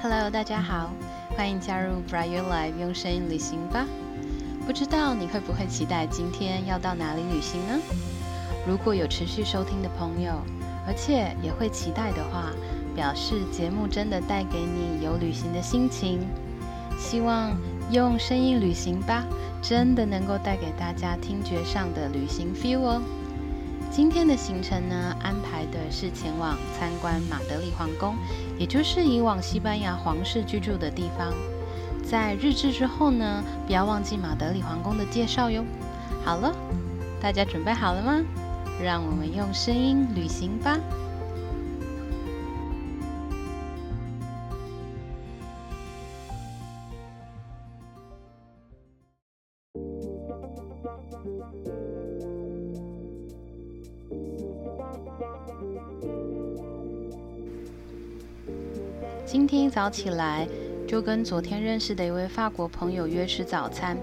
Hello，大家好，欢迎加入 Bright Your Life，用声音旅行吧。不知道你会不会期待今天要到哪里旅行呢？如果有持续收听的朋友，而且也会期待的话，表示节目真的带给你有旅行的心情。希望用声音旅行吧，真的能够带给大家听觉上的旅行 feel 哦。今天的行程呢，安排的是前往参观马德里皇宫，也就是以往西班牙皇室居住的地方。在日志之后呢，不要忘记马德里皇宫的介绍哟。好了，大家准备好了吗？让我们用声音旅行吧。今天一早起来，就跟昨天认识的一位法国朋友约吃早餐，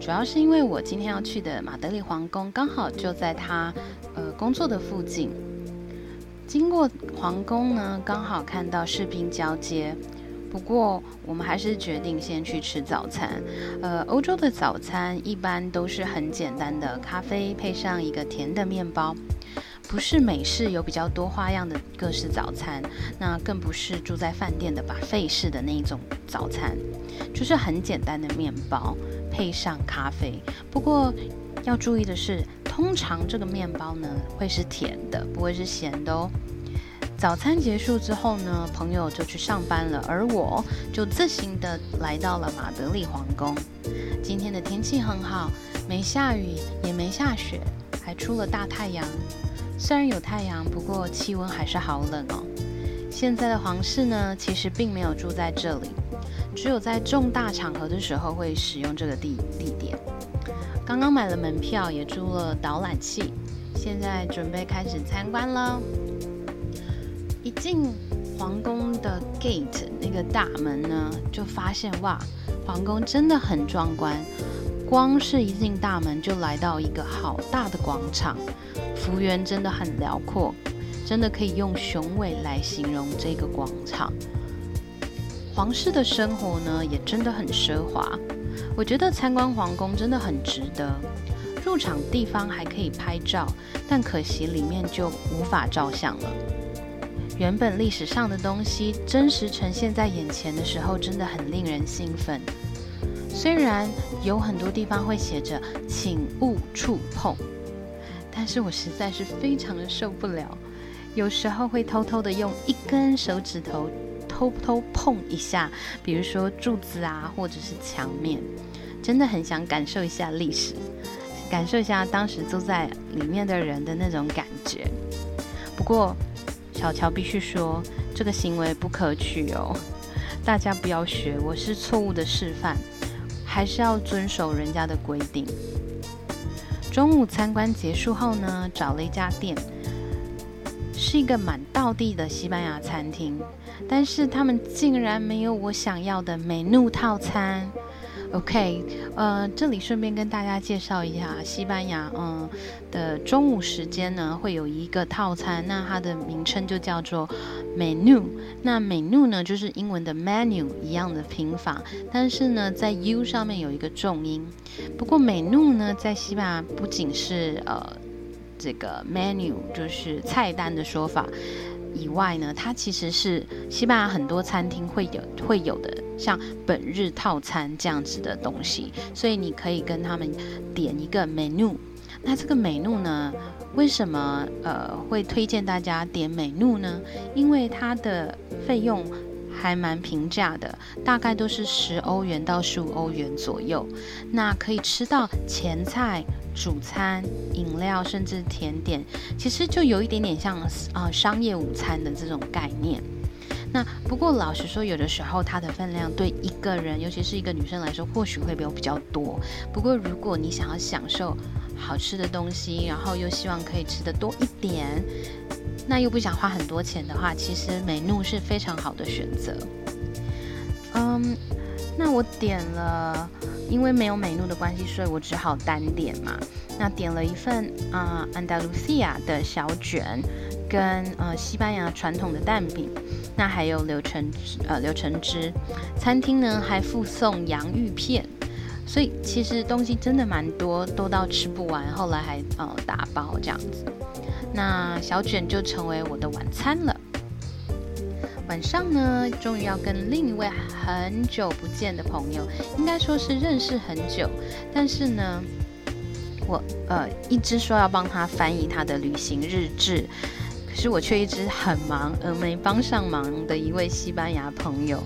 主要是因为我今天要去的马德里皇宫刚好就在他呃工作的附近。经过皇宫呢，刚好看到士兵交接。不过我们还是决定先去吃早餐。呃，欧洲的早餐一般都是很简单的咖啡配上一个甜的面包。不是美式有比较多花样的各式早餐，那更不是住在饭店的把费式的那一种早餐，就是很简单的面包配上咖啡。不过要注意的是，通常这个面包呢会是甜的，不会是咸的哦。早餐结束之后呢，朋友就去上班了，而我就自行的来到了马德里皇宫。今天的天气很好，没下雨也没下雪，还出了大太阳。虽然有太阳，不过气温还是好冷哦。现在的皇室呢，其实并没有住在这里，只有在重大场合的时候会使用这个地地点。刚刚买了门票，也租了导览器，现在准备开始参观了。一进皇宫的 gate 那个大门呢，就发现哇，皇宫真的很壮观。光是一进大门就来到一个好大的广场，幅员真的很辽阔，真的可以用雄伟来形容这个广场。皇室的生活呢也真的很奢华，我觉得参观皇宫真的很值得。入场地方还可以拍照，但可惜里面就无法照相了。原本历史上的东西真实呈现在眼前的时候，真的很令人兴奋。虽然有很多地方会写着“请勿触碰”，但是我实在是非常的受不了。有时候会偷偷的用一根手指头偷偷碰一下，比如说柱子啊，或者是墙面，真的很想感受一下历史，感受一下当时住在里面的人的那种感觉。不过小乔必须说，这个行为不可取哦，大家不要学，我是错误的示范。还是要遵守人家的规定。中午参观结束后呢，找了一家店，是一个满道地的西班牙餐厅，但是他们竟然没有我想要的美怒套餐。OK，呃，这里顺便跟大家介绍一下，西班牙嗯的中午时间呢会有一个套餐，那它的名称就叫做 menu。那 menu 呢就是英文的 menu 一样的拼法，但是呢在 u 上面有一个重音。不过 menu 呢在西班牙不仅是呃这个 menu 就是菜单的说法以外呢，它其实是西班牙很多餐厅会有会有的。像本日套餐这样子的东西，所以你可以跟他们点一个 menu。那这个 menu 呢，为什么呃会推荐大家点 menu 呢？因为它的费用还蛮平价的，大概都是十欧元到十五欧元左右。那可以吃到前菜、主餐、饮料，甚至甜点，其实就有一点点像啊商业午餐的这种概念。那不过老实说，有的时候它的分量对一个人，尤其是一个女生来说，或许会比较比较多。不过如果你想要享受好吃的东西，然后又希望可以吃的多一点，那又不想花很多钱的话，其实美怒是非常好的选择。嗯，那我点了，因为没有美怒的关系，所以我只好单点嘛。那点了一份啊安达卢西亚的小卷。跟呃西班牙传统的蛋饼，那还有柳橙汁呃柳橙汁。餐厅呢还附送洋芋片，所以其实东西真的蛮多，多到吃不完。后来还呃打包这样子，那小卷就成为我的晚餐了。晚上呢，终于要跟另一位很久不见的朋友，应该说是认识很久，但是呢，我呃一直说要帮他翻译他的旅行日志，是我却一直很忙而没帮上忙的一位西班牙朋友，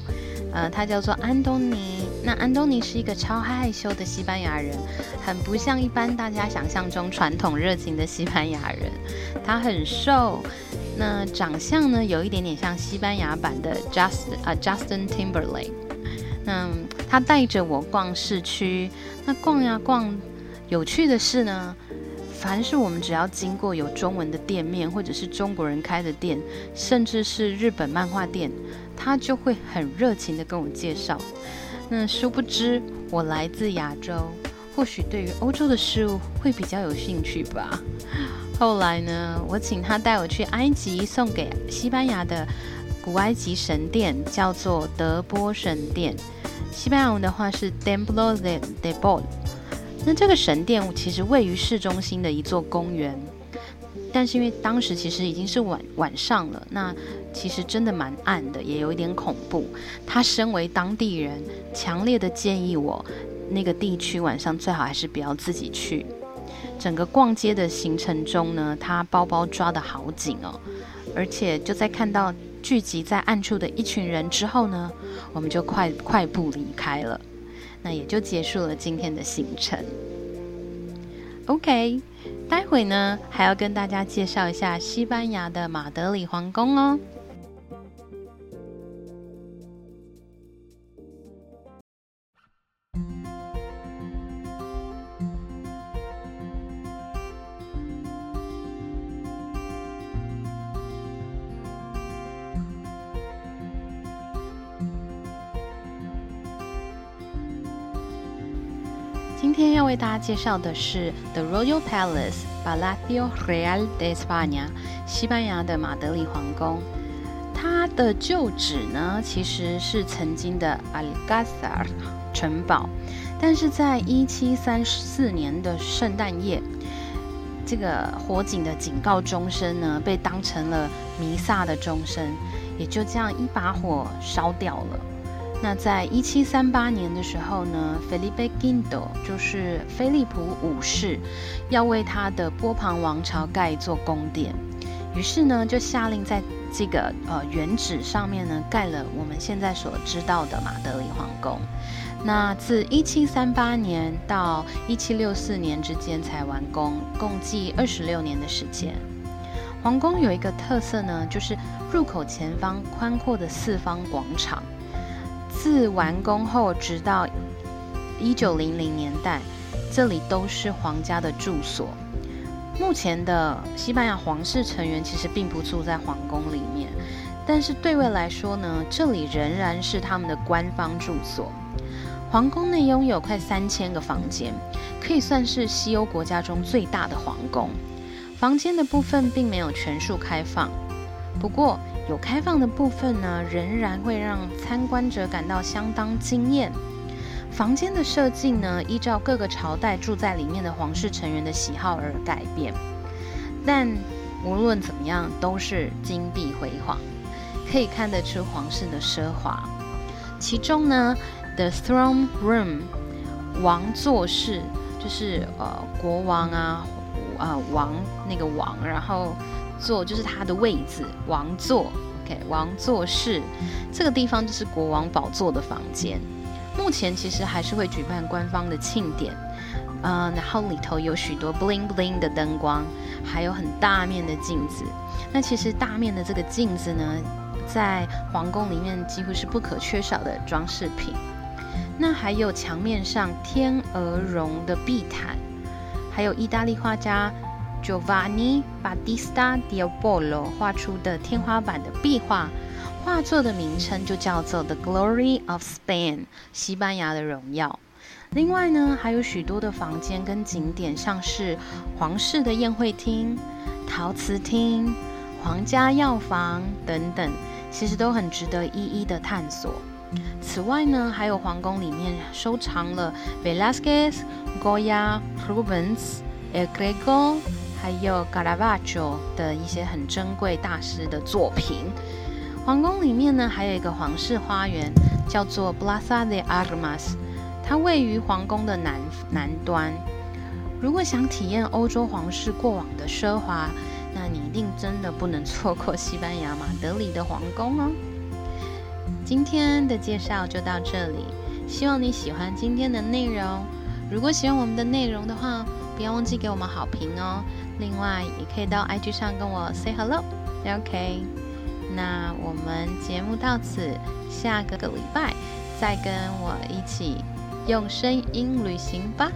呃，他叫做安东尼。那安东尼是一个超害羞的西班牙人，很不像一般大家想象中传统热情的西班牙人，他很瘦。那长相呢，有一点点像西班牙版的 Just 啊 Justin Timberlake。那他带着我逛市区，那逛呀逛。有趣的是呢，凡是我们只要经过有中文的店面，或者是中国人开的店，甚至是日本漫画店，他就会很热情的跟我介绍。那殊不知我来自亚洲，或许对于欧洲的事物会比较有兴趣吧。后来呢，我请他带我去埃及送给西班牙的古埃及神殿，叫做德波神殿。西班牙文的话是 Templo de Debol。那这个神殿其实位于市中心的一座公园，但是因为当时其实已经是晚晚上了，那其实真的蛮暗的，也有一点恐怖。他身为当地人，强烈的建议我那个地区晚上最好还是不要自己去。整个逛街的行程中呢，他包包抓得好紧哦，而且就在看到聚集在暗处的一群人之后呢，我们就快快步离开了，那也就结束了今天的行程。OK，待会呢还要跟大家介绍一下西班牙的马德里皇宫哦。今天要为大家介绍的是 The Royal Palace Palacio Real de España，西班牙的马德里皇宫。它的旧址呢，其实是曾经的 Alcázar 城堡，但是在一七三四年的圣诞夜，这个火警的警告钟声呢，被当成了弥撒的钟声，也就这样一把火烧掉了。那在一七三八年的时候呢，Felipe Quinto 就是菲利普五世，要为他的波旁王朝盖一座宫殿，于是呢就下令在这个呃原址上面呢盖了我们现在所知道的马德里皇宫。那自一七三八年到一七六四年之间才完工，共计二十六年的时间。皇宫有一个特色呢，就是入口前方宽阔的四方广场。自完工后，直到一九零零年代，这里都是皇家的住所。目前的西班牙皇室成员其实并不住在皇宫里面，但是对外来说呢，这里仍然是他们的官方住所。皇宫内拥有快三千个房间，可以算是西欧国家中最大的皇宫。房间的部分并没有全数开放，不过。有开放的部分呢，仍然会让参观者感到相当惊艳。房间的设计呢，依照各个朝代住在里面的皇室成员的喜好而改变，但无论怎么样，都是金碧辉煌，可以看得出皇室的奢华。其中呢，The Throne Room 王座室，就是呃国王啊，呃王那个王，然后。座就是他的位置，王座，OK，王座室，这个地方就是国王宝座的房间。目前其实还是会举办官方的庆典，呃，然后里头有许多 bling bling 的灯光，还有很大面的镜子。那其实大面的这个镜子呢，在皇宫里面几乎是不可缺少的装饰品。那还有墙面上天鹅绒的地毯，还有意大利画家。Giovanni Battista di Apollo 画出的天花板的壁画，画作的名称就叫做《The Glory of Spain》，西班牙的荣耀。另外呢，还有许多的房间跟景点，像是皇室的宴会厅、陶瓷厅、皇家药房等等，其实都很值得一一的探索。此外呢，还有皇宫里面收藏了 Velasquez、Goya、Rubens、El Greco，还有 g a l a v a g i o 的一些很珍贵大师的作品。皇宫里面呢，还有一个皇室花园，叫做 Plaza de Armas，它位于皇宫的南南端。如果想体验欧洲皇室过往的奢华，那你一定真的不能错过西班牙马德里的皇宫哦。今天的介绍就到这里，希望你喜欢今天的内容。如果喜欢我们的内容的话，不要忘记给我们好评哦。另外，也可以到 IG 上跟我 say hello，OK？那我们节目到此，下个个礼拜再跟我一起用声音旅行吧。